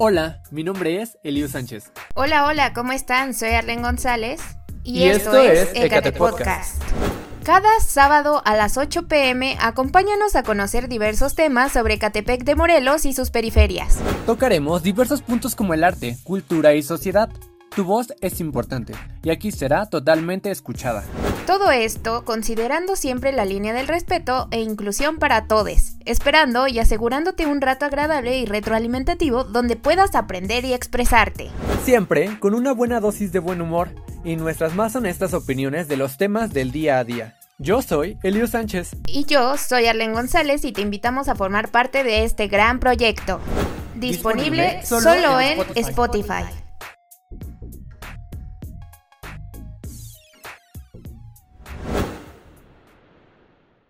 Hola, mi nombre es Eliu Sánchez. Hola, hola, ¿cómo están? Soy Arlen González y, esto, es Ecate Podcast. Cada sábado a las 8 pm acompáñanos a conocer diversos temas sobre Catepec de Morelos y sus periferias. Tocaremos diversos puntos como el arte, cultura y sociedad. Tu voz es importante y aquí será totalmente escuchada. Todo esto considerando siempre la línea del respeto e inclusión para todos, esperando y asegurándote un rato agradable y retroalimentativo donde puedas aprender y expresarte. Siempre con una buena dosis de buen humor y nuestras más honestas opiniones de los temas del día a día. Yo soy Elio Sánchez. Y yo soy Arlen González y te invitamos a formar parte de este gran proyecto. Disponible, solo, en Spotify.